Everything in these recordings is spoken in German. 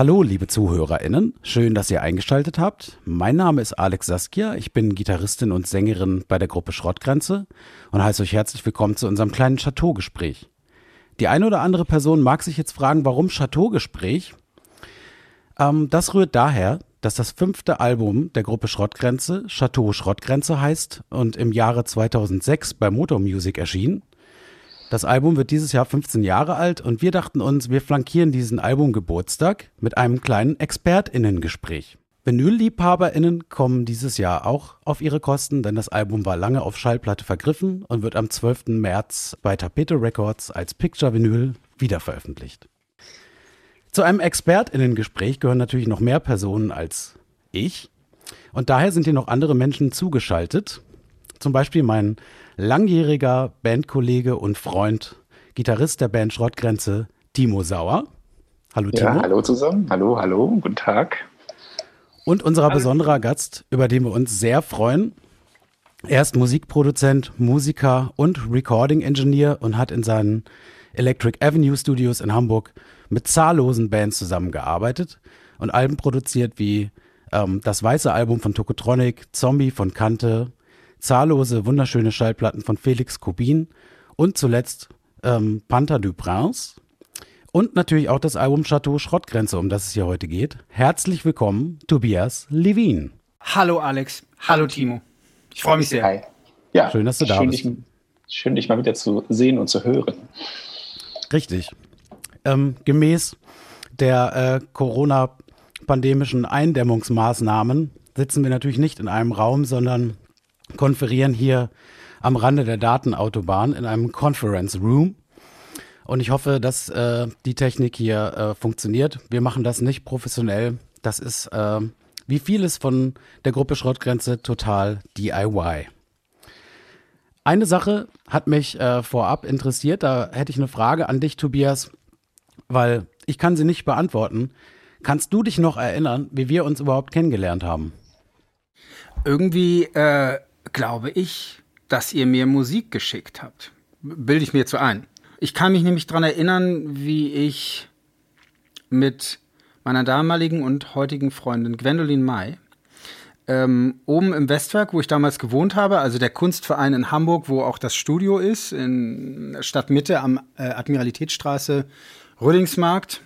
Hallo, liebe ZuhörerInnen. Schön, dass ihr eingeschaltet habt. Mein Name ist Alex Saskia. Ich bin Gitarristin und Sängerin bei der Gruppe Schrottgrenze und heiße euch herzlich willkommen zu unserem kleinen Chateau-Gespräch. Die eine oder andere Person mag sich jetzt fragen, warum Chateau-Gespräch? Ähm, das rührt daher, dass das fünfte Album der Gruppe Schrottgrenze Chateau Schrottgrenze heißt und im Jahre 2006 bei Motor Music erschien. Das Album wird dieses Jahr 15 Jahre alt und wir dachten uns, wir flankieren diesen Albumgeburtstag mit einem kleinen ExpertInnen-Gespräch. Vinyl-LiebhaberInnen kommen dieses Jahr auch auf ihre Kosten, denn das Album war lange auf Schallplatte vergriffen und wird am 12. März bei Tapete Records als Picture Vinyl wiederveröffentlicht. Zu einem ExpertInnen-Gespräch gehören natürlich noch mehr Personen als ich. Und daher sind hier noch andere Menschen zugeschaltet. Zum Beispiel mein langjähriger Bandkollege und Freund, Gitarrist der Band Schrottgrenze, Timo Sauer. Hallo Timo. Ja, hallo zusammen. Hallo, hallo, guten Tag. Und unser besonderer Gast, über den wir uns sehr freuen. Er ist Musikproduzent, Musiker und Recording Engineer und hat in seinen Electric Avenue Studios in Hamburg mit zahllosen Bands zusammengearbeitet und Alben produziert wie ähm, das weiße Album von Tokotronic, Zombie von Kante, zahllose wunderschöne Schallplatten von Felix Kubin und zuletzt ähm, Panther du Prince und natürlich auch das Album Chateau Schrottgrenze, um das es hier heute geht. Herzlich willkommen, Tobias Levin. Hallo Alex, hallo Timo. Ich freue mich sehr. Hi. Ja, schön, dass du da schön, bist. Dich, schön, dich mal wieder zu sehen und zu hören. Richtig. Ähm, gemäß der äh, Corona-pandemischen Eindämmungsmaßnahmen sitzen wir natürlich nicht in einem Raum, sondern konferieren hier am Rande der Datenautobahn in einem Conference Room. Und ich hoffe, dass äh, die Technik hier äh, funktioniert. Wir machen das nicht professionell. Das ist, äh, wie vieles von der Gruppe Schrottgrenze, total DIY. Eine Sache hat mich äh, vorab interessiert. Da hätte ich eine Frage an dich, Tobias, weil ich kann sie nicht beantworten. Kannst du dich noch erinnern, wie wir uns überhaupt kennengelernt haben? Irgendwie äh, glaube ich, dass ihr mir Musik geschickt habt. Bilde ich mir zu ein. Ich kann mich nämlich daran erinnern, wie ich mit meiner damaligen und heutigen Freundin Gwendolyn May ähm, oben im Westwerk, wo ich damals gewohnt habe, also der Kunstverein in Hamburg, wo auch das Studio ist, in Stadtmitte am äh, Admiralitätsstraße, Rödingsmarkt.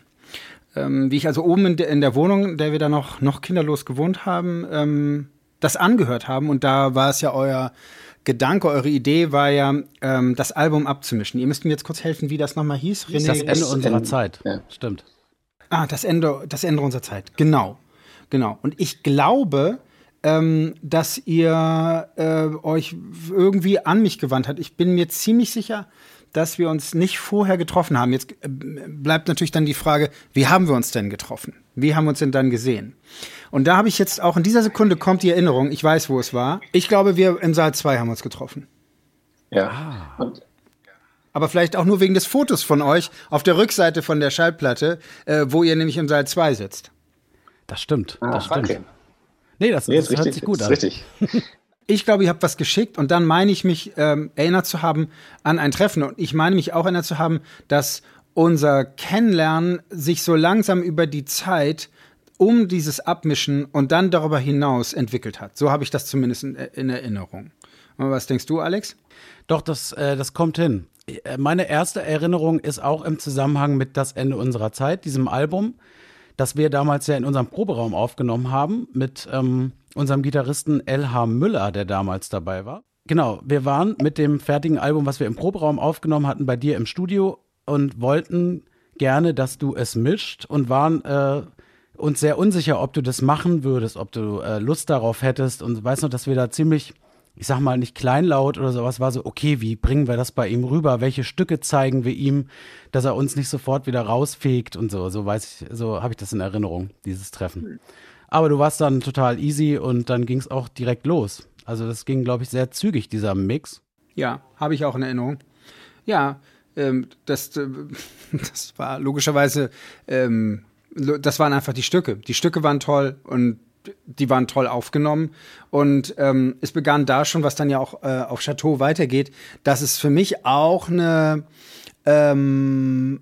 Ähm, wie ich also oben in, de, in, der Wohnung, in der wir da noch, noch kinderlos gewohnt haben, ähm, das angehört haben. Und da war es ja euer Gedanke, eure Idee war ja, ähm, das Album abzumischen. Ihr müsst mir jetzt kurz helfen, wie das nochmal hieß. René? Das Ende unserer Zeit. Ja. Stimmt. Ah, das Ende, das Ende unserer Zeit. Genau. Genau. Und ich glaube, ähm, dass ihr äh, euch irgendwie an mich gewandt habt. Ich bin mir ziemlich sicher, dass wir uns nicht vorher getroffen haben. Jetzt äh, bleibt natürlich dann die Frage, wie haben wir uns denn getroffen? Wie haben wir uns denn dann gesehen? Und da habe ich jetzt auch in dieser Sekunde kommt die Erinnerung, ich weiß, wo es war. Ich glaube, wir im Saal 2 haben uns getroffen. Ja. Ah. Aber vielleicht auch nur wegen des Fotos von euch auf der Rückseite von der Schallplatte, äh, wo ihr nämlich im Saal 2 sitzt. Das stimmt, ah, das stimmt. Okay. Nee, das, nee, das hört richtig, sich gut an. Richtig. Ich glaube, ihr habt was geschickt und dann meine ich mich ähm, erinnert zu haben an ein Treffen und ich meine mich auch erinnert zu haben, dass unser Kennenlernen sich so langsam über die Zeit um dieses Abmischen und dann darüber hinaus entwickelt hat. So habe ich das zumindest in, in Erinnerung. Was denkst du, Alex? Doch, das, äh, das kommt hin. Meine erste Erinnerung ist auch im Zusammenhang mit Das Ende unserer Zeit, diesem Album, das wir damals ja in unserem Proberaum aufgenommen haben mit ähm, unserem Gitarristen L.H. Müller, der damals dabei war. Genau, wir waren mit dem fertigen Album, was wir im Proberaum aufgenommen hatten, bei dir im Studio und wollten gerne, dass du es mischt und waren äh, uns sehr unsicher, ob du das machen würdest, ob du äh, Lust darauf hättest und weißt noch, dass wir da ziemlich, ich sag mal, nicht kleinlaut oder sowas war so, okay, wie bringen wir das bei ihm rüber? Welche Stücke zeigen wir ihm, dass er uns nicht sofort wieder rausfegt und so. So weiß ich, so habe ich das in Erinnerung, dieses Treffen. Aber du warst dann total easy und dann ging es auch direkt los. Also das ging, glaube ich, sehr zügig, dieser Mix. Ja, habe ich auch in Erinnerung. Ja, ähm, das, äh, das war logischerweise, ähm, das waren einfach die Stücke. Die Stücke waren toll und die waren toll aufgenommen. Und ähm, es begann da schon, was dann ja auch äh, auf Chateau weitergeht, dass es für mich auch eine, ähm,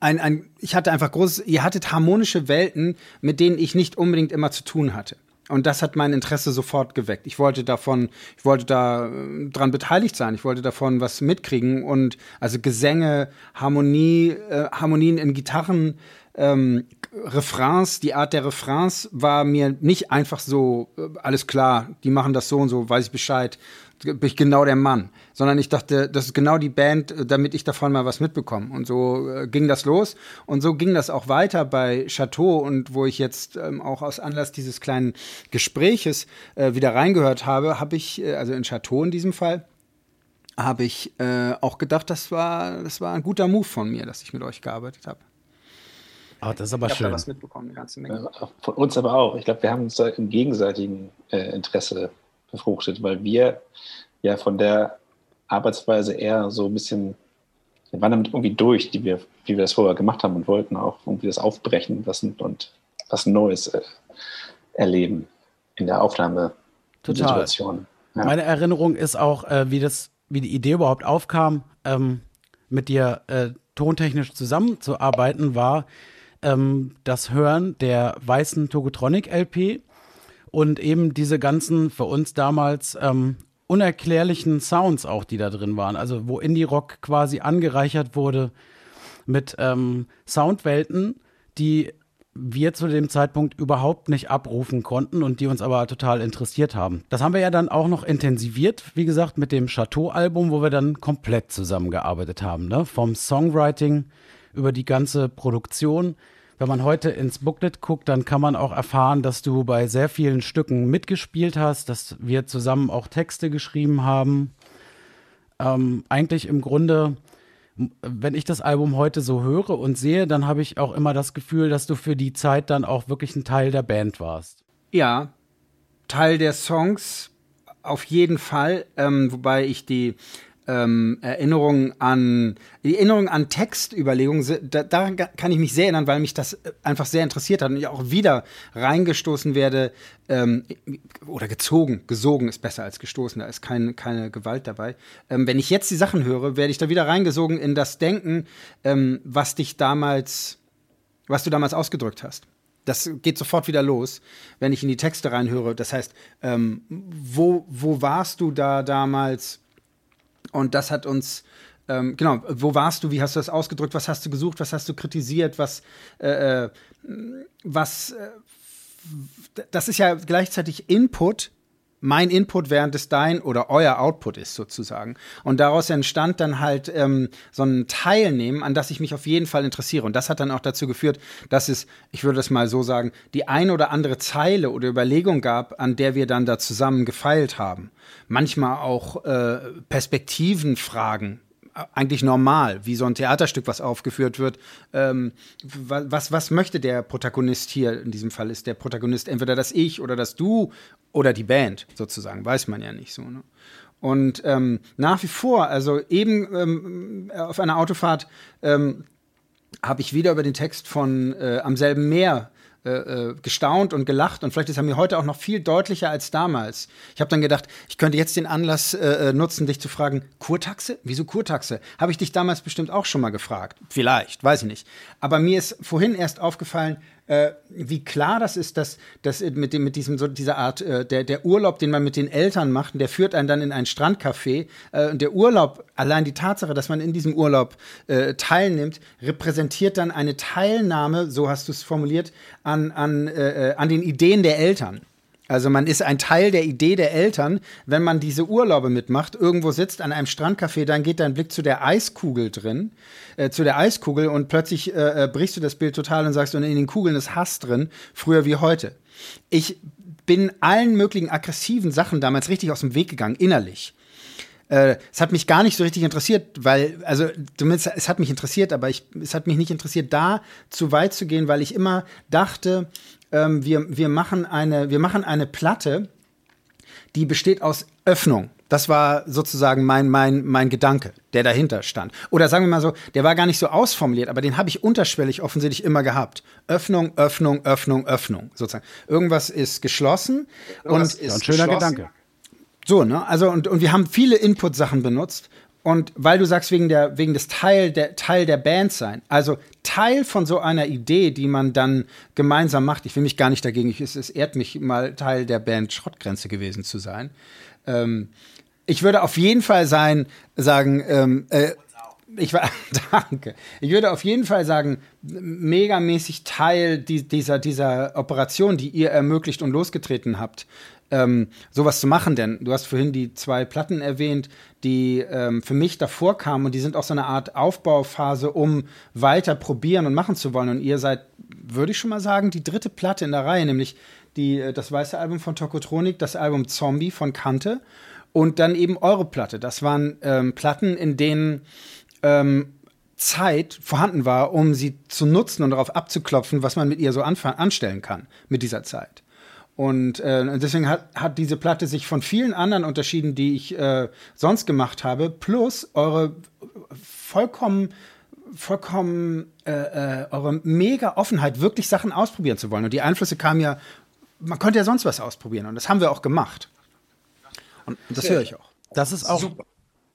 ein, ein, ich hatte einfach groß, ihr hattet harmonische Welten, mit denen ich nicht unbedingt immer zu tun hatte. Und das hat mein Interesse sofort geweckt. Ich wollte davon, ich wollte da äh, dran beteiligt sein. Ich wollte davon was mitkriegen und also Gesänge, Harmonie, äh, Harmonien in Gitarren, ähm, Refrains, die Art der Refrains war mir nicht einfach so, äh, alles klar, die machen das so und so, weiß ich Bescheid, bin ich genau der Mann. Sondern ich dachte, das ist genau die Band, äh, damit ich davon mal was mitbekomme. Und so äh, ging das los. Und so ging das auch weiter bei Chateau und wo ich jetzt ähm, auch aus Anlass dieses kleinen Gespräches äh, wieder reingehört habe, habe ich, äh, also in Chateau in diesem Fall, habe ich äh, auch gedacht, das war, das war ein guter Move von mir, dass ich mit euch gearbeitet habe. Oh, das ist aber ich schön. Da was mitbekommen, eine ganze Menge. Von uns aber auch. Ich glaube, wir haben uns da im gegenseitigen äh, Interesse befruchtet, weil wir ja von der Arbeitsweise eher so ein bisschen, wir waren damit irgendwie durch, die wir, wie wir das vorher gemacht haben und wollten auch irgendwie das aufbrechen lassen und was Neues äh, erleben in der Aufnahmesituation. Ja. Meine Erinnerung ist auch, äh, wie das, wie die Idee überhaupt aufkam, ähm, mit dir äh, tontechnisch zusammenzuarbeiten, war, ähm, das Hören der weißen Togotronic LP und eben diese ganzen für uns damals ähm, unerklärlichen Sounds auch, die da drin waren. Also wo Indie-Rock quasi angereichert wurde mit ähm, Soundwelten, die wir zu dem Zeitpunkt überhaupt nicht abrufen konnten und die uns aber total interessiert haben. Das haben wir ja dann auch noch intensiviert, wie gesagt, mit dem Chateau-Album, wo wir dann komplett zusammengearbeitet haben. Ne? Vom Songwriting über die ganze Produktion wenn man heute ins Booklet guckt, dann kann man auch erfahren, dass du bei sehr vielen Stücken mitgespielt hast, dass wir zusammen auch Texte geschrieben haben. Ähm, eigentlich im Grunde, wenn ich das Album heute so höre und sehe, dann habe ich auch immer das Gefühl, dass du für die Zeit dann auch wirklich ein Teil der Band warst. Ja, Teil der Songs auf jeden Fall, ähm, wobei ich die ähm, Erinnerungen an die Erinnerung an Textüberlegungen, da, daran kann ich mich sehr erinnern, weil mich das äh, einfach sehr interessiert hat und ich auch wieder reingestoßen werde ähm, oder gezogen, gesogen ist besser als gestoßen, da ist kein, keine Gewalt dabei. Ähm, wenn ich jetzt die Sachen höre, werde ich da wieder reingesogen in das Denken, ähm, was dich damals, was du damals ausgedrückt hast das geht sofort wieder los, wenn ich in die Texte reinhöre. Das heißt, ähm, wo, wo warst du da damals? Und das hat uns, ähm, genau, wo warst du, wie hast du das ausgedrückt, was hast du gesucht, was hast du kritisiert, was, äh, äh was, äh, das ist ja gleichzeitig Input, mein Input, während es dein oder euer Output ist sozusagen. Und daraus entstand dann halt ähm, so ein Teilnehmen, an das ich mich auf jeden Fall interessiere. Und das hat dann auch dazu geführt, dass es, ich würde das mal so sagen, die ein oder andere Zeile oder Überlegung gab, an der wir dann da zusammen gefeilt haben. Manchmal auch äh, Perspektivenfragen eigentlich normal, wie so ein Theaterstück, was aufgeführt wird. Ähm, was, was möchte der Protagonist hier? In diesem Fall ist der Protagonist entweder das Ich oder das Du oder die Band, sozusagen. Weiß man ja nicht so. Ne? Und ähm, nach wie vor, also eben ähm, auf einer Autofahrt ähm, habe ich wieder über den Text von äh, Am selben Meer äh, äh, gestaunt und gelacht und vielleicht ist er mir heute auch noch viel deutlicher als damals. Ich habe dann gedacht, ich könnte jetzt den Anlass äh, äh, nutzen, dich zu fragen, Kurtaxe? Wieso Kurtaxe? Habe ich dich damals bestimmt auch schon mal gefragt. Vielleicht, weiß ich nicht. Aber mir ist vorhin erst aufgefallen, äh, wie klar das ist, dass, dass mit, dem, mit diesem, so dieser Art, äh, der, der Urlaub, den man mit den Eltern macht, der führt einen dann in ein Strandcafé. Äh, und der Urlaub, allein die Tatsache, dass man in diesem Urlaub äh, teilnimmt, repräsentiert dann eine Teilnahme, so hast du es formuliert, an, an, äh, äh, an den Ideen der Eltern. Also man ist ein Teil der Idee der Eltern, wenn man diese Urlaube mitmacht, irgendwo sitzt an einem Strandcafé, dann geht dein Blick zu der Eiskugel drin, äh, zu der Eiskugel und plötzlich äh, äh, brichst du das Bild total und sagst, und in den Kugeln ist Hass drin, früher wie heute. Ich bin allen möglichen aggressiven Sachen damals richtig aus dem Weg gegangen, innerlich. Äh, es hat mich gar nicht so richtig interessiert, weil, also zumindest es hat mich interessiert, aber ich, es hat mich nicht interessiert, da zu weit zu gehen, weil ich immer dachte, ähm, wir, wir, machen eine, wir machen eine Platte, die besteht aus Öffnung. Das war sozusagen mein, mein, mein Gedanke, der dahinter stand. Oder sagen wir mal so, der war gar nicht so ausformuliert, aber den habe ich unterschwellig offensichtlich immer gehabt. Öffnung, Öffnung, Öffnung, Öffnung, sozusagen. Irgendwas ist geschlossen und ist ein schöner Gedanke. So, ne? Also, und, und wir haben viele Input-Sachen benutzt und weil du sagst, wegen, der, wegen des Teil der, Teil der Band sein, also Teil von so einer Idee, die man dann gemeinsam macht, ich will mich gar nicht dagegen, ich, es, es ehrt mich mal Teil der Band Schrottgrenze gewesen zu sein. Ähm, ich würde auf jeden Fall sein, sagen, ähm, äh, ich war, danke. Ich würde auf jeden Fall sagen, megamäßig Teil die, dieser, dieser Operation, die ihr ermöglicht und losgetreten habt, ähm, sowas zu machen. Denn du hast vorhin die zwei Platten erwähnt, die ähm, für mich davor kamen und die sind auch so eine Art Aufbauphase, um weiter probieren und machen zu wollen. Und ihr seid, würde ich schon mal sagen, die dritte Platte in der Reihe, nämlich die, äh, das weiße Album von Tokotronik, das Album Zombie von Kante und dann eben eure Platte. Das waren ähm, Platten, in denen ähm, Zeit vorhanden war, um sie zu nutzen und darauf abzuklopfen, was man mit ihr so anstellen kann mit dieser Zeit. Und äh, deswegen hat, hat diese Platte sich von vielen anderen unterschieden, die ich äh, sonst gemacht habe, plus eure vollkommen vollkommen äh, äh, eure mega Offenheit, wirklich Sachen ausprobieren zu wollen. Und die Einflüsse kamen ja, man konnte ja sonst was ausprobieren und das haben wir auch gemacht. Und das höre ich auch. Das ist auch super.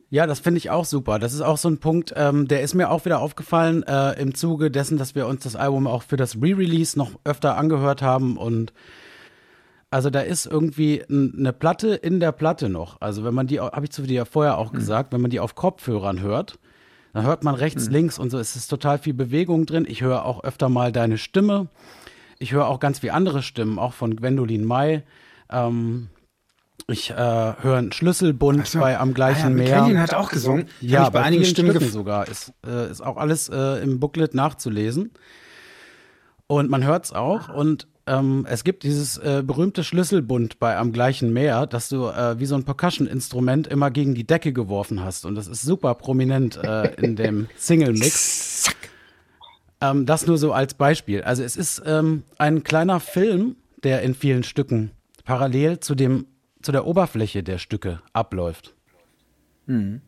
Ja, das finde ich auch super. Das ist auch so ein Punkt, ähm, der ist mir auch wieder aufgefallen äh, im Zuge dessen, dass wir uns das Album auch für das Re-Release noch öfter angehört haben und also da ist irgendwie eine Platte in der Platte noch. Also wenn man die, habe ich zu dir ja vorher auch mhm. gesagt, wenn man die auf Kopfhörern hört, dann hört man rechts, mhm. links und so. Es ist total viel Bewegung drin. Ich höre auch öfter mal deine Stimme. Ich höre auch ganz wie andere Stimmen, auch von Gwendolyn May. Ähm, ich äh, höre einen Schlüsselbund so. bei Am gleichen ah, ja, Meer. hat auch gesungen. Ja, bei einigen Stimmen Stücken sogar. Ist, äh, ist auch alles äh, im Booklet nachzulesen. Und man hört es auch. Und ähm, es gibt dieses äh, berühmte Schlüsselbund bei Am gleichen Meer, dass du äh, wie so ein Percussion-Instrument immer gegen die Decke geworfen hast. Und das ist super prominent äh, in dem Single-Mix. Ähm, das nur so als Beispiel. Also es ist ähm, ein kleiner Film, der in vielen Stücken parallel zu dem zu der Oberfläche der Stücke abläuft. Hm.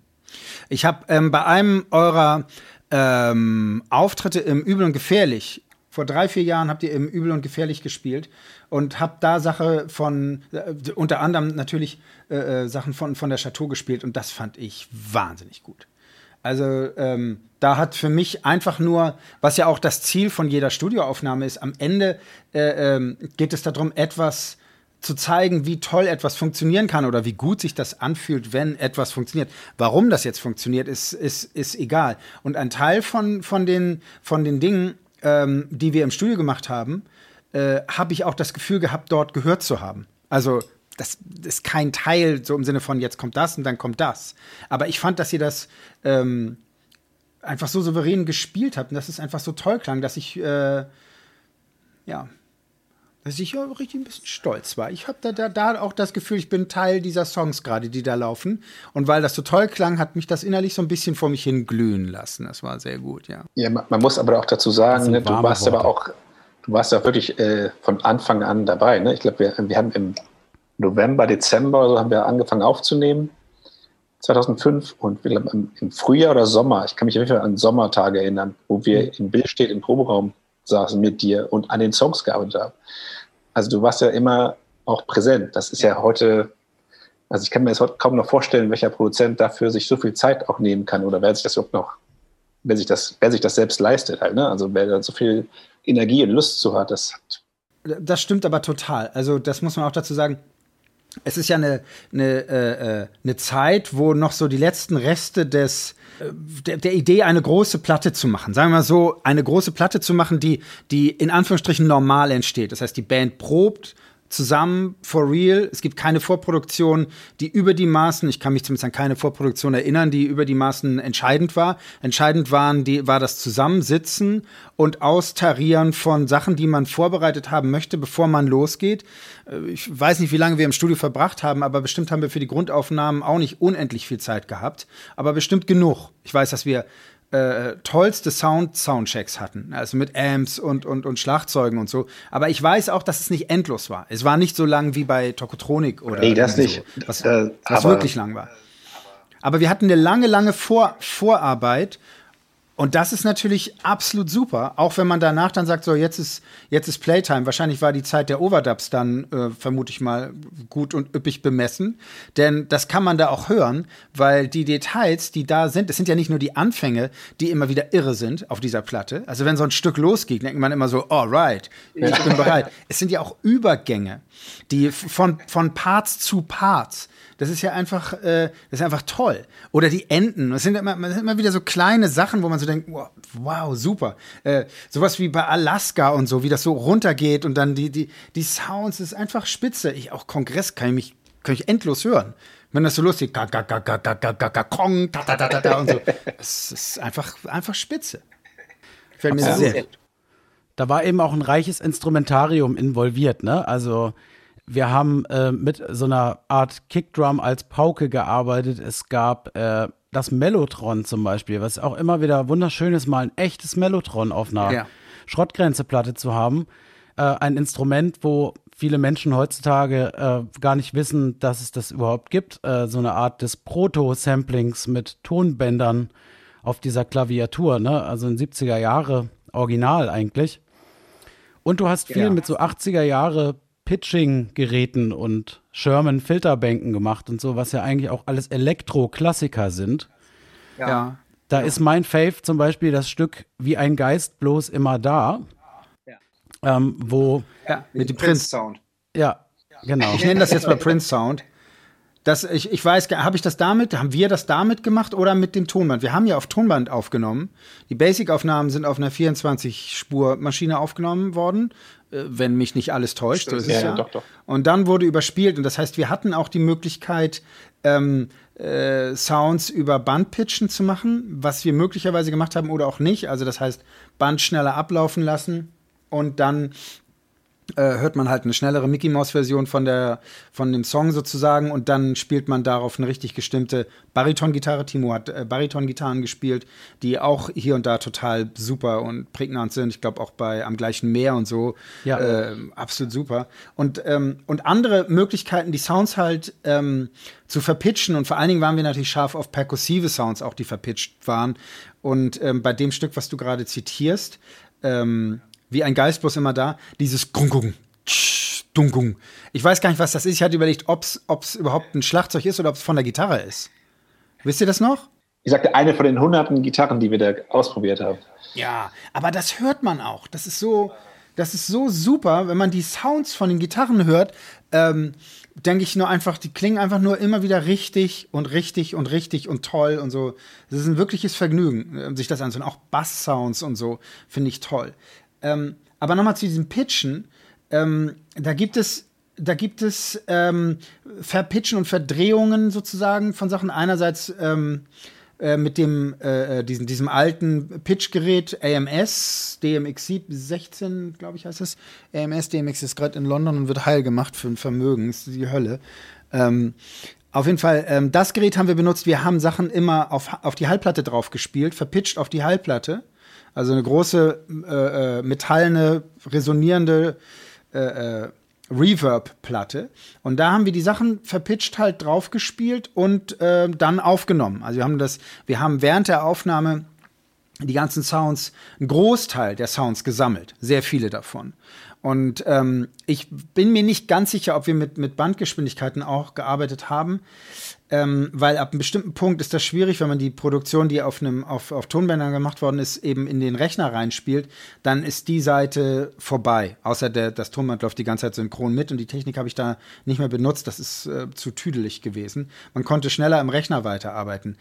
Ich habe ähm, bei einem eurer ähm, Auftritte im Übel und Gefährlich vor drei, vier Jahren habt ihr im Übel und Gefährlich gespielt und habt da Sache von, äh, unter anderem natürlich äh, äh, Sachen von, von der Chateau gespielt und das fand ich wahnsinnig gut. Also ähm, da hat für mich einfach nur, was ja auch das Ziel von jeder Studioaufnahme ist, am Ende äh, ähm, geht es darum, etwas zu zeigen, wie toll etwas funktionieren kann oder wie gut sich das anfühlt, wenn etwas funktioniert. Warum das jetzt funktioniert, ist, ist, ist egal. Und ein Teil von, von, den, von den Dingen ähm, die wir im Studio gemacht haben, äh, habe ich auch das Gefühl gehabt, dort gehört zu haben. Also das ist kein Teil so im Sinne von jetzt kommt das und dann kommt das. Aber ich fand, dass ihr das ähm, einfach so souverän gespielt habt und dass es einfach so toll klang, dass ich äh, ja dass ich ja richtig ein bisschen stolz war. Ich habe da, da, da auch das Gefühl, ich bin Teil dieser Songs gerade, die da laufen. Und weil das so toll klang, hat mich das innerlich so ein bisschen vor mich hin glühen lassen. Das war sehr gut, ja. Ja, man muss aber auch dazu sagen, ne, du warst Worte. aber auch, du warst ja wirklich äh, von Anfang an dabei. Ne? Ich glaube, wir, wir haben im November, Dezember oder so haben wir angefangen aufzunehmen. 2005 und wir glauben, im Frühjahr oder Sommer, ich kann mich auf an Sommertage erinnern, wo wir mhm. im Bild steht im Proberaum saßen mit dir und an den Songs gearbeitet haben also du warst ja immer auch präsent. Das ist ja, ja heute, also ich kann mir jetzt heute kaum noch vorstellen, welcher Produzent dafür sich so viel Zeit auch nehmen kann oder wer sich das überhaupt noch, wer sich das, wer sich das selbst leistet halt, ne? Also wer da so viel Energie und Lust zu hat, das hat. Das stimmt aber total. Also das muss man auch dazu sagen. Es ist ja eine, eine, äh, äh eine Zeit, wo noch so die letzten Reste des, der, der, Idee, eine große Platte zu machen. Sagen wir mal so, eine große Platte zu machen, die, die in Anführungsstrichen normal entsteht. Das heißt, die Band probt, zusammen for real. Es gibt keine Vorproduktion, die über die Maßen, ich kann mich zumindest an keine Vorproduktion erinnern, die über die Maßen entscheidend war. Entscheidend waren die, war das Zusammensitzen und Austarieren von Sachen, die man vorbereitet haben möchte, bevor man losgeht. Äh, ich weiß nicht, wie lange wir im Studio verbracht haben, aber bestimmt haben wir für die Grundaufnahmen auch nicht unendlich viel Zeit gehabt, aber bestimmt genug. Ich weiß, dass wir äh, tollste Sound-Soundchecks hatten. Also mit Amps und, und, und Schlagzeugen und so. Aber ich weiß auch, dass es nicht endlos war. Es war nicht so lang wie bei Tokotronik oder. Nee, das nicht. So, was, äh, was wirklich lang war. Aber wir hatten eine lange, lange Vor Vorarbeit Und das ist natürlich absolut super, auch wenn man danach dann sagt, so jetzt ist jetzt ist Playtime. Wahrscheinlich war die Zeit der Overdubs dann äh, vermute ich mal gut und üppig bemessen, denn das kann man da auch hören, weil die Details, die da sind, es sind ja nicht nur die Anfänge, die immer wieder irre sind auf dieser Platte. Also wenn so ein Stück losgeht, denkt man immer so, alright, ich bin bereit. Es sind ja auch Übergänge, die von von Parts zu Parts das ist ja einfach, äh, das ist einfach toll. Oder die Enten. Das sind immer, das sind immer wieder so kleine Sachen, wo man so denkt, wow, wow super. Äh, sowas wie bei Alaska und so, wie das so runtergeht und dann die, die, die Sounds, das ist einfach spitze. Ich auch Kongress kann ich mich, kann ich endlos hören. Wenn das so lustig, ga, ga, ga, ga, ga, ga, ga, ga, kong, ta, ta, ta, ta, ta und so. Es ist einfach, einfach spitze. Fällt mir sehr gut. Da war eben auch ein reiches Instrumentarium involviert, ne? Also wir haben äh, mit so einer Art Kickdrum als Pauke gearbeitet. Es gab äh, das Mellotron zum Beispiel, was auch immer wieder wunderschön ist, mal ein echtes Mellotron auf einer ja. Schrottgrenzeplatte zu haben. Äh, ein Instrument, wo viele Menschen heutzutage äh, gar nicht wissen, dass es das überhaupt gibt. Äh, so eine Art des Proto-Samplings mit Tonbändern auf dieser Klaviatur, ne? Also in 70er Jahre Original eigentlich. Und du hast viel ja. mit so 80er Jahre Pitching-Geräten und Sherman-Filterbänken gemacht und so, was ja eigentlich auch alles Elektro-Klassiker sind. Ja. Da ja. ist mein Fave zum Beispiel das Stück Wie ein Geist bloß immer da. Ja. Ähm, wo. Ja, mit dem Prince-Sound. Ja, genau. Ich nenne das jetzt mal Prince-Sound. Das, ich, ich weiß, habe ich das damit, haben wir das damit gemacht oder mit dem Tonband? Wir haben ja auf Tonband aufgenommen. Die Basic-Aufnahmen sind auf einer 24-Spur-Maschine aufgenommen worden, äh, wenn mich nicht alles täuscht. So ist ja, ja. Doch, doch. Und dann wurde überspielt. Und das heißt, wir hatten auch die Möglichkeit, ähm, äh, Sounds über Bandpitchen zu machen, was wir möglicherweise gemacht haben oder auch nicht. Also das heißt, Band schneller ablaufen lassen und dann hört man halt eine schnellere Mickey Mouse Version von der von dem Song sozusagen und dann spielt man darauf eine richtig gestimmte Bariton-Gitarre. Timo hat äh, Bariton-Gitarren gespielt, die auch hier und da total super und prägnant sind. Ich glaube auch bei am gleichen Meer und so ja. äh, absolut super. Und ähm, und andere Möglichkeiten, die Sounds halt ähm, zu verpitchen und vor allen Dingen waren wir natürlich scharf auf perkussive Sounds, auch die verpitcht waren. Und ähm, bei dem Stück, was du gerade zitierst, ähm, wie ein Geist bloß immer da, dieses Gung, Dungung. Ich weiß gar nicht, was das ist. Ich hatte überlegt, ob es überhaupt ein Schlagzeug ist oder ob es von der Gitarre ist. Wisst ihr das noch? Ich sagte, eine von den hunderten Gitarren, die wir da ausprobiert haben. Ja, aber das hört man auch. Das ist so, das ist so super, wenn man die Sounds von den Gitarren hört. Ähm, denke ich nur einfach, die klingen einfach nur immer wieder richtig und richtig und richtig und toll und so. Das ist ein wirkliches Vergnügen, sich das anzuhören. Auch Bass-Sounds und so finde ich toll. Ähm, aber nochmal zu diesem Pitchen. Ähm, da gibt es da gibt es ähm, Verpitchen und Verdrehungen sozusagen von Sachen. Einerseits ähm, äh, mit dem äh, äh diesem, diesem alten Pitchgerät AMS, DMX 16, glaube ich, heißt es. AMS, DMX ist gerade in London und wird heil gemacht für ein Vermögen. Ist die Hölle. Ähm, auf jeden Fall, ähm, das Gerät haben wir benutzt. Wir haben Sachen immer auf, auf die Hallplatte drauf gespielt, verpitcht auf die Hallplatte. Also eine große äh, äh, metallene, resonierende äh, äh, Reverb-Platte. Und da haben wir die Sachen verpitcht halt draufgespielt und äh, dann aufgenommen. Also wir haben das, wir haben während der Aufnahme die ganzen Sounds, einen Großteil der Sounds gesammelt, sehr viele davon. Und ähm, ich bin mir nicht ganz sicher, ob wir mit, mit Bandgeschwindigkeiten auch gearbeitet haben, ähm, weil ab einem bestimmten Punkt ist das schwierig, wenn man die Produktion, die auf, einem, auf, auf Tonbändern gemacht worden ist, eben in den Rechner reinspielt, dann ist die Seite vorbei. Außer der, das Tonband läuft die ganze Zeit synchron mit und die Technik habe ich da nicht mehr benutzt. Das ist äh, zu tüdelig gewesen. Man konnte schneller im Rechner weiterarbeiten.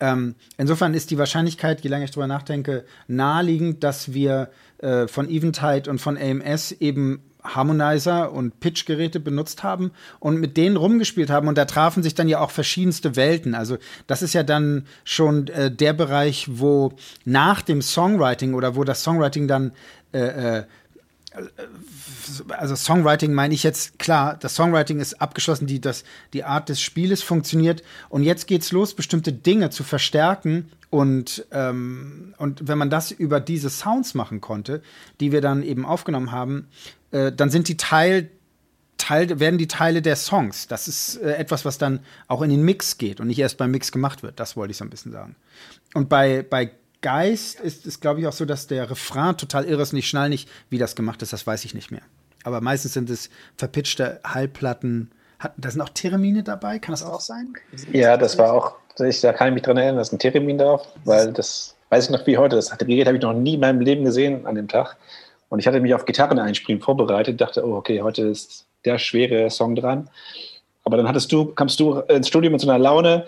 Ähm, insofern ist die Wahrscheinlichkeit, je länger ich drüber nachdenke, naheliegend, dass wir äh, von Eventide und von AMS eben Harmonizer und Pitch-Geräte benutzt haben und mit denen rumgespielt haben. Und da trafen sich dann ja auch verschiedenste Welten. Also das ist ja dann schon äh, der Bereich, wo nach dem Songwriting oder wo das Songwriting dann äh, äh, also Songwriting meine ich jetzt, klar, das Songwriting ist abgeschlossen, die, das, die Art des Spieles funktioniert und jetzt geht's los, bestimmte Dinge zu verstärken und, ähm, und wenn man das über diese Sounds machen konnte, die wir dann eben aufgenommen haben, äh, dann sind die Teil, Teil, werden die Teile der Songs. Das ist äh, etwas, was dann auch in den Mix geht und nicht erst beim Mix gemacht wird. Das wollte ich so ein bisschen sagen. Und bei, bei Geist ist es, glaube ich, auch so, dass der Refrain total irre ist und ich schnall nicht, wie das gemacht ist, das weiß ich nicht mehr. Aber meistens sind es verpitchte Halbplatten. Hat, da sind auch Termine dabei, kann das auch sein? Ja, das war auch, ich, da kann ich mich dran erinnern, da ist ein Theremin drauf, weil das weiß ich noch wie heute. Das Gerät habe ich noch nie in meinem Leben gesehen an dem Tag. Und ich hatte mich auf Gitarren einspielen vorbereitet, dachte, oh, okay, heute ist der schwere Song dran. Aber dann hattest du, kamst du ins Studio mit so einer Laune,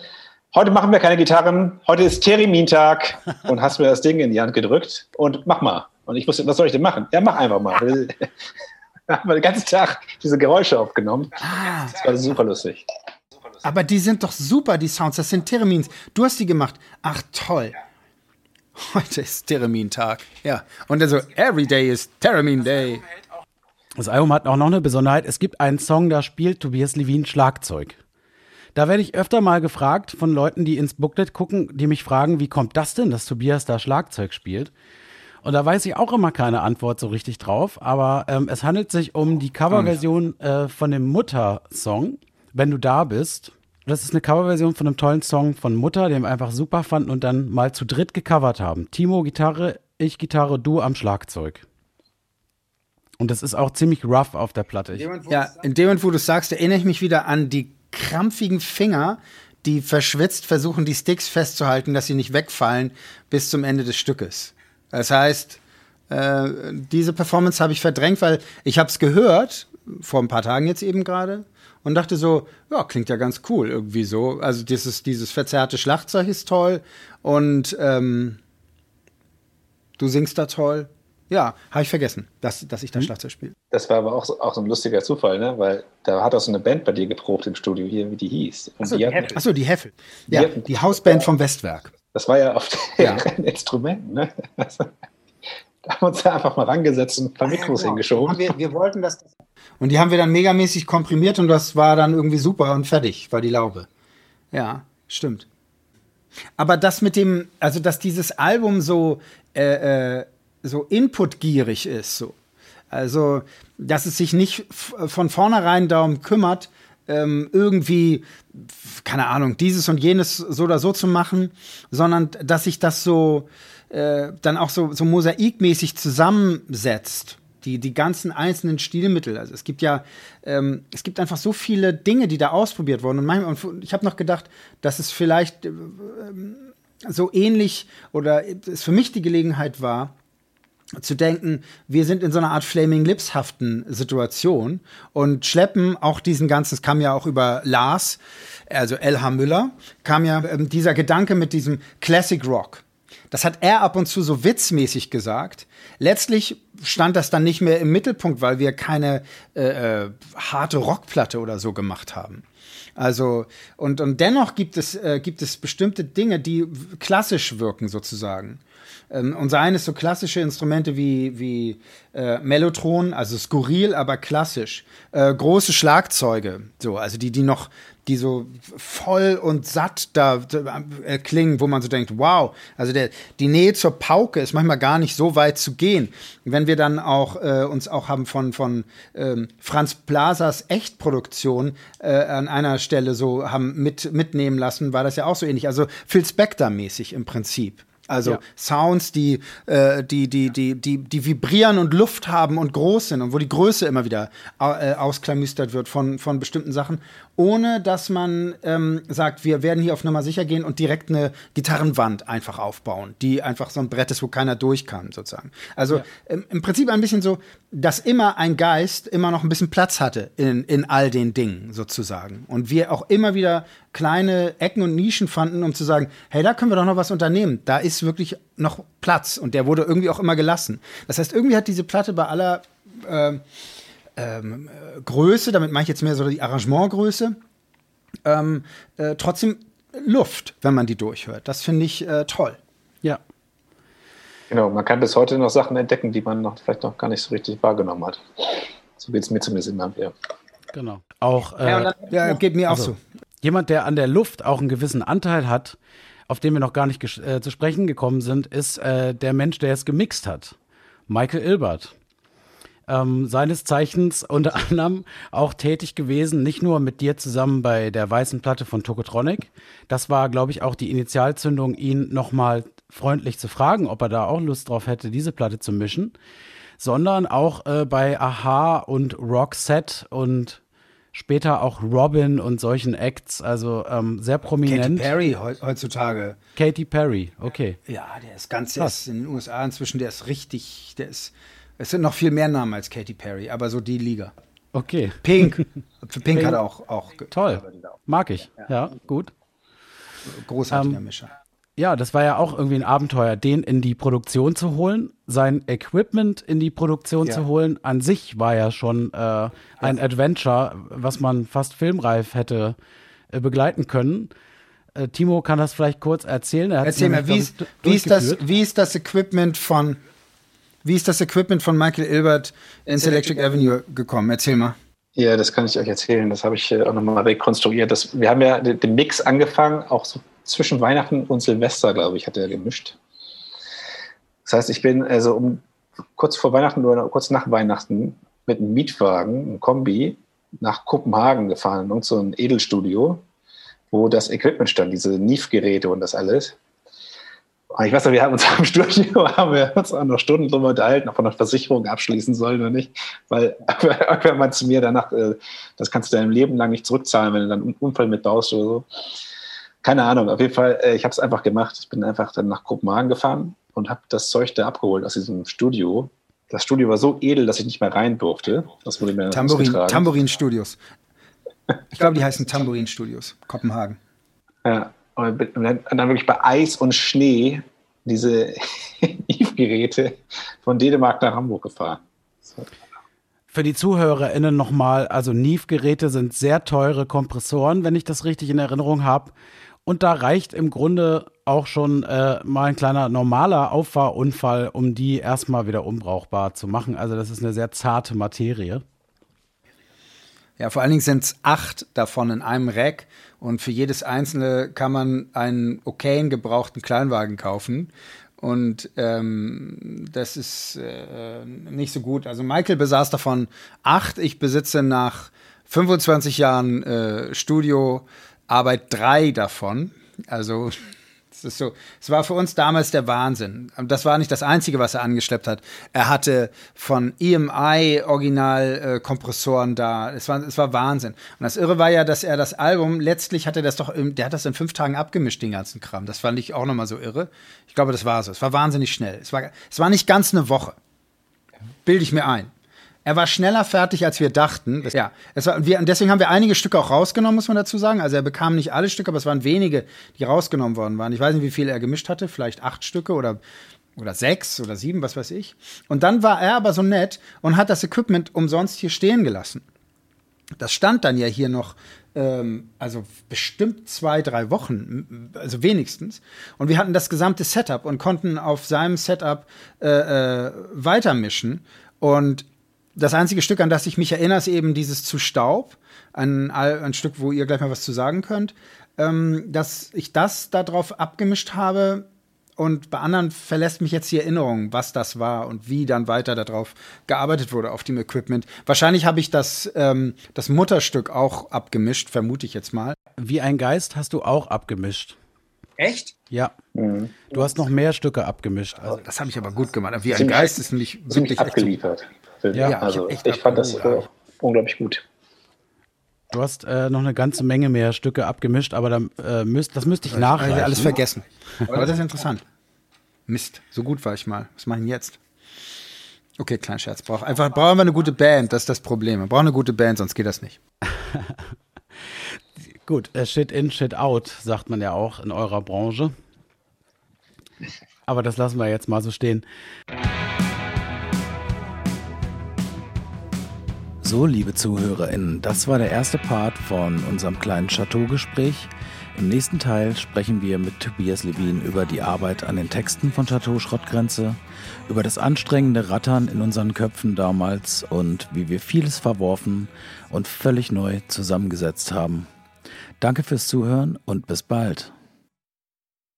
heute machen wir keine Gitarren, heute ist Theremin-Tag und hast mir das Ding in die Hand gedrückt und mach mal. Und ich wusste, was soll ich denn machen? Ja, mach einfach mal. haben wir den ganzen Tag diese Geräusche aufgenommen. Ah. Das war super lustig. Aber die sind doch super, die Sounds. Das sind Theremins. Du hast die gemacht. Ach, toll. Heute ist Theremin-Tag. Ja. Und also, every day is Theremin Day. Das Album hat auch noch eine Besonderheit. Es gibt einen Song, da spielt Tobias Levin Schlagzeug. Da werde ich öfter mal gefragt von Leuten, die ins Booklet gucken, die mich fragen, wie kommt das denn, dass Tobias da Schlagzeug spielt? Und da weiß ich auch immer keine Antwort so richtig drauf. Aber ähm, es handelt sich um die Coverversion äh, von dem Mutter-Song, Wenn du da bist. Das ist eine Coverversion von einem tollen Song von Mutter, den wir einfach super fanden und dann mal zu dritt gecovert haben. Timo Gitarre, ich Gitarre, du am Schlagzeug. Und das ist auch ziemlich rough auf der Platte. Ja, in dem Moment, wo du sagst, erinnere ich mich wieder an die krampfigen Finger, die verschwitzt versuchen, die Sticks festzuhalten, dass sie nicht wegfallen bis zum Ende des Stückes. Das heißt, äh, diese Performance habe ich verdrängt, weil ich habe es gehört, vor ein paar Tagen jetzt eben gerade, und dachte so, ja, klingt ja ganz cool irgendwie so. Also dieses, dieses verzerrte Schlagzeug ist toll und ähm, du singst da toll. Ja, habe ich vergessen, dass, dass ich da mhm. Schlagzeug spiele. Das war aber auch so, auch so ein lustiger Zufall, ne? weil da hat auch so eine Band bei dir geprobt im Studio hier, wie die hieß. Achso, die, Heffel. Achso, die Heffel. Ja, die, die Hausband vom Westwerk. Das war ja auf den ja. Instrumenten. Ne? Also, da haben wir uns einfach mal rangesetzt und ein paar Mikros ja, genau. hingeschoben. Wir, wir, wollten das. Und die haben wir dann megamäßig komprimiert und das war dann irgendwie super und fertig, war die Laube. Ja, stimmt. Aber das mit dem, also dass dieses Album so, äh, äh, so inputgierig ist, so. Also, dass es sich nicht von vornherein darum kümmert, ähm, irgendwie, keine Ahnung, dieses und jenes so oder so zu machen, sondern dass sich das so äh, dann auch so, so mosaikmäßig zusammensetzt. Die, die ganzen einzelnen Stilmittel. Also es gibt ja, ähm, es gibt einfach so viele Dinge, die da ausprobiert wurden. Und, manchmal, und ich habe noch gedacht, dass es vielleicht äh, so ähnlich oder es für mich die Gelegenheit war, zu denken, wir sind in so einer Art Flaming Lips-haften Situation und schleppen auch diesen ganzen, es kam ja auch über Lars, also L.H. Müller, kam ja ähm, dieser Gedanke mit diesem Classic Rock. Das hat er ab und zu so witzmäßig gesagt. Letztlich stand das dann nicht mehr im Mittelpunkt, weil wir keine äh, äh, harte Rockplatte oder so gemacht haben. Also, und, und dennoch gibt es, äh, gibt es bestimmte Dinge, die klassisch wirken sozusagen. Ähm, und seien es so klassische Instrumente wie, wie äh, Mellotron, also skurril, aber klassisch. Äh, große Schlagzeuge, so, also die, die noch, die so voll und satt da äh, klingen, wo man so denkt, wow, also der, die Nähe zur Pauke ist manchmal gar nicht so weit zu gehen. Wenn wir dann auch äh, uns auch haben von, von ähm, Franz Blasers Echtproduktion äh, an einer Stelle so haben mit, mitnehmen lassen, war das ja auch so ähnlich. Also Phil Spector-mäßig im Prinzip. Also ja. Sounds, die, äh, die, die, die, die, die vibrieren und Luft haben und groß sind und wo die Größe immer wieder äh, ausklamüstert wird von, von bestimmten Sachen, ohne dass man ähm, sagt, wir werden hier auf Nummer sicher gehen und direkt eine Gitarrenwand einfach aufbauen, die einfach so ein Brett ist, wo keiner durch kann, sozusagen. Also ja. im, im Prinzip ein bisschen so, dass immer ein Geist immer noch ein bisschen Platz hatte in, in all den Dingen, sozusagen. Und wir auch immer wieder kleine Ecken und Nischen fanden, um zu sagen, hey, da können wir doch noch was unternehmen. Da ist wirklich noch Platz und der wurde irgendwie auch immer gelassen. Das heißt, irgendwie hat diese Platte bei aller äh, ähm, Größe, damit meine ich jetzt mehr so die Arrangementgröße, ähm, äh, trotzdem Luft, wenn man die durchhört. Das finde ich äh, toll. Ja. Genau, man kann bis heute noch Sachen entdecken, die man noch vielleicht noch gar nicht so richtig wahrgenommen hat. So geht es mir zumindest immer wieder. Genau. Auch äh, ja, ja, geht mir also, auch so jemand, der an der Luft auch einen gewissen Anteil hat, auf den wir noch gar nicht äh, zu sprechen gekommen sind, ist äh, der Mensch, der es gemixt hat. Michael Ilbert. Ähm, seines Zeichens unter anderem auch tätig gewesen, nicht nur mit dir zusammen bei der weißen Platte von Tokotronic. Das war, glaube ich, auch die Initialzündung, ihn nochmal freundlich zu fragen, ob er da auch Lust drauf hätte, diese Platte zu mischen, sondern auch äh, bei Aha und Roxette und später auch Robin und solchen Acts, also ähm, sehr prominent. Katy Perry heutzutage. Katy Perry, okay. Ja, der ist ganz, der ist in den USA inzwischen, der ist richtig, der ist, es sind noch viel mehr Namen als Katy Perry, aber so die Liga. Okay. Pink. Für Pink, Pink. hat er auch, auch. Toll. Mag ich. Ja, ja gut. Großartiger ähm, Mischer. Ja, das war ja auch irgendwie ein Abenteuer, den in die Produktion zu holen, sein Equipment in die Produktion ja. zu holen. An sich war ja schon äh, ein. Adventure, was man fast filmreif hätte äh, begleiten können. Äh, Timo kann das vielleicht kurz erzählen. Erzähl mal, wie ist, wie, ist das, wie ist das Equipment von wie ist das Equipment von Michael Ilbert ins Electric Avenue gekommen? Erzähl mal. Ja, das kann ich euch erzählen. Das habe ich äh, auch nochmal rekonstruiert. Das, wir haben ja den Mix angefangen, auch so zwischen Weihnachten und Silvester, glaube ich, hat er gemischt. Das heißt, ich bin also um kurz vor Weihnachten oder kurz nach Weihnachten mit einem Mietwagen, einem Kombi, nach Kopenhagen gefahren und so ein Edelstudio, wo das Equipment stand, diese NIF-Geräte und das alles. Ich weiß noch, wir haben uns am Studio haben wir uns auch noch Stunden drüber unterhalten, ob wir noch Versicherung abschließen sollen oder nicht. Weil irgendwann mal zu mir danach, äh, das kannst du deinem Leben lang nicht zurückzahlen, wenn du dann einen Unfall mit baust oder so. Keine Ahnung, auf jeden Fall, äh, ich habe es einfach gemacht. Ich bin einfach dann nach Kopenhagen gefahren und habe das Zeug da abgeholt aus diesem Studio. Das Studio war so edel, dass ich nicht mehr rein durfte. Das wurde mir Tambourin, Tambourin Studios. Ich glaube, die heißen Tambourin Studios, Kopenhagen. Ja, und dann wirklich bei Eis und Schnee diese Eve-Geräte von Dänemark nach Hamburg gefahren. So. Für die ZuhörerInnen nochmal, also Neve-Geräte sind sehr teure Kompressoren, wenn ich das richtig in Erinnerung habe. Und da reicht im Grunde auch schon äh, mal ein kleiner normaler Auffahrunfall, um die erstmal wieder unbrauchbar zu machen. Also das ist eine sehr zarte Materie. Ja, vor allen Dingen sind es acht davon in einem Rack und für jedes einzelne kann man einen okayen gebrauchten Kleinwagen kaufen. Und ähm, das ist äh, nicht so gut. Also Michael besaß davon acht. Ich besitze nach 25 Jahren äh, Studioarbeit drei davon. Also das ist so, es war für uns damals der Wahnsinn. Das war nicht das Einzige, was er angeschleppt hat. Er hatte von EMI Original-Kompressoren äh, da. Es war, es war Wahnsinn. Und das Irre war ja, dass er das Album, letztlich hat er das doch, der hat das in fünf Tagen abgemischt, den ganzen Kram. Das fand ich auch nochmal so irre. Ich glaube, das war so. Es war wahnsinnig schnell. Es war, es war nicht ganz eine Woche. Bilde ich mir ein. Er war schneller fertig, als wir dachten. Ja, es war, wir, und deswegen haben wir einige Stücke auch rausgenommen, muss man dazu sagen. Also er bekam nicht alle Stücke, aber es waren wenige, die rausgenommen worden waren. Ich weiß nicht, wie viele er gemischt hatte, vielleicht acht Stücke oder, oder sechs oder sieben, was weiß ich. Und dann war er aber so nett und hat das Equipment umsonst hier stehen gelassen. Das stand dann ja hier noch, ähm, also bestimmt zwei, drei Wochen, also wenigstens. Und wir hatten das gesamte Setup und konnten auf seinem Setup äh, äh, weitermischen. Und das einzige Stück, an das ich mich erinnere, ist eben dieses Zu Staub. Ein, ein Stück, wo ihr gleich mal was zu sagen könnt. Ähm, dass ich das darauf abgemischt habe und bei anderen verlässt mich jetzt die Erinnerung, was das war und wie dann weiter darauf gearbeitet wurde auf dem Equipment. Wahrscheinlich habe ich das, ähm, das Mutterstück auch abgemischt, vermute ich jetzt mal. Wie ein Geist hast du auch abgemischt. Echt? Ja. Mhm. Du hast noch mehr Stücke abgemischt. Also. Das habe ich aber gut gemacht. Wie ein Geist ist nämlich wirklich abgeliefert. Film. Ja, also ich, ich fand das äh, unglaublich gut. Du hast äh, noch eine ganze Menge mehr Stücke abgemischt, aber dann, äh, müsst, das müsste ich nachreichen. Ich alles vergessen. aber das ist interessant. Mist, so gut war ich mal. Was mache ich denn jetzt? Okay, kleiner Scherz. Brauch einfach, brauchen wir eine gute Band, das ist das Problem. Wir brauchen eine gute Band, sonst geht das nicht. gut, äh, Shit in, Shit out, sagt man ja auch in eurer Branche. Aber das lassen wir jetzt mal so stehen. So, liebe ZuhörerInnen, das war der erste Part von unserem kleinen Chateau-Gespräch. Im nächsten Teil sprechen wir mit Tobias Levin über die Arbeit an den Texten von Chateau Schrottgrenze, über das anstrengende Rattern in unseren Köpfen damals und wie wir vieles verworfen und völlig neu zusammengesetzt haben. Danke fürs Zuhören und bis bald.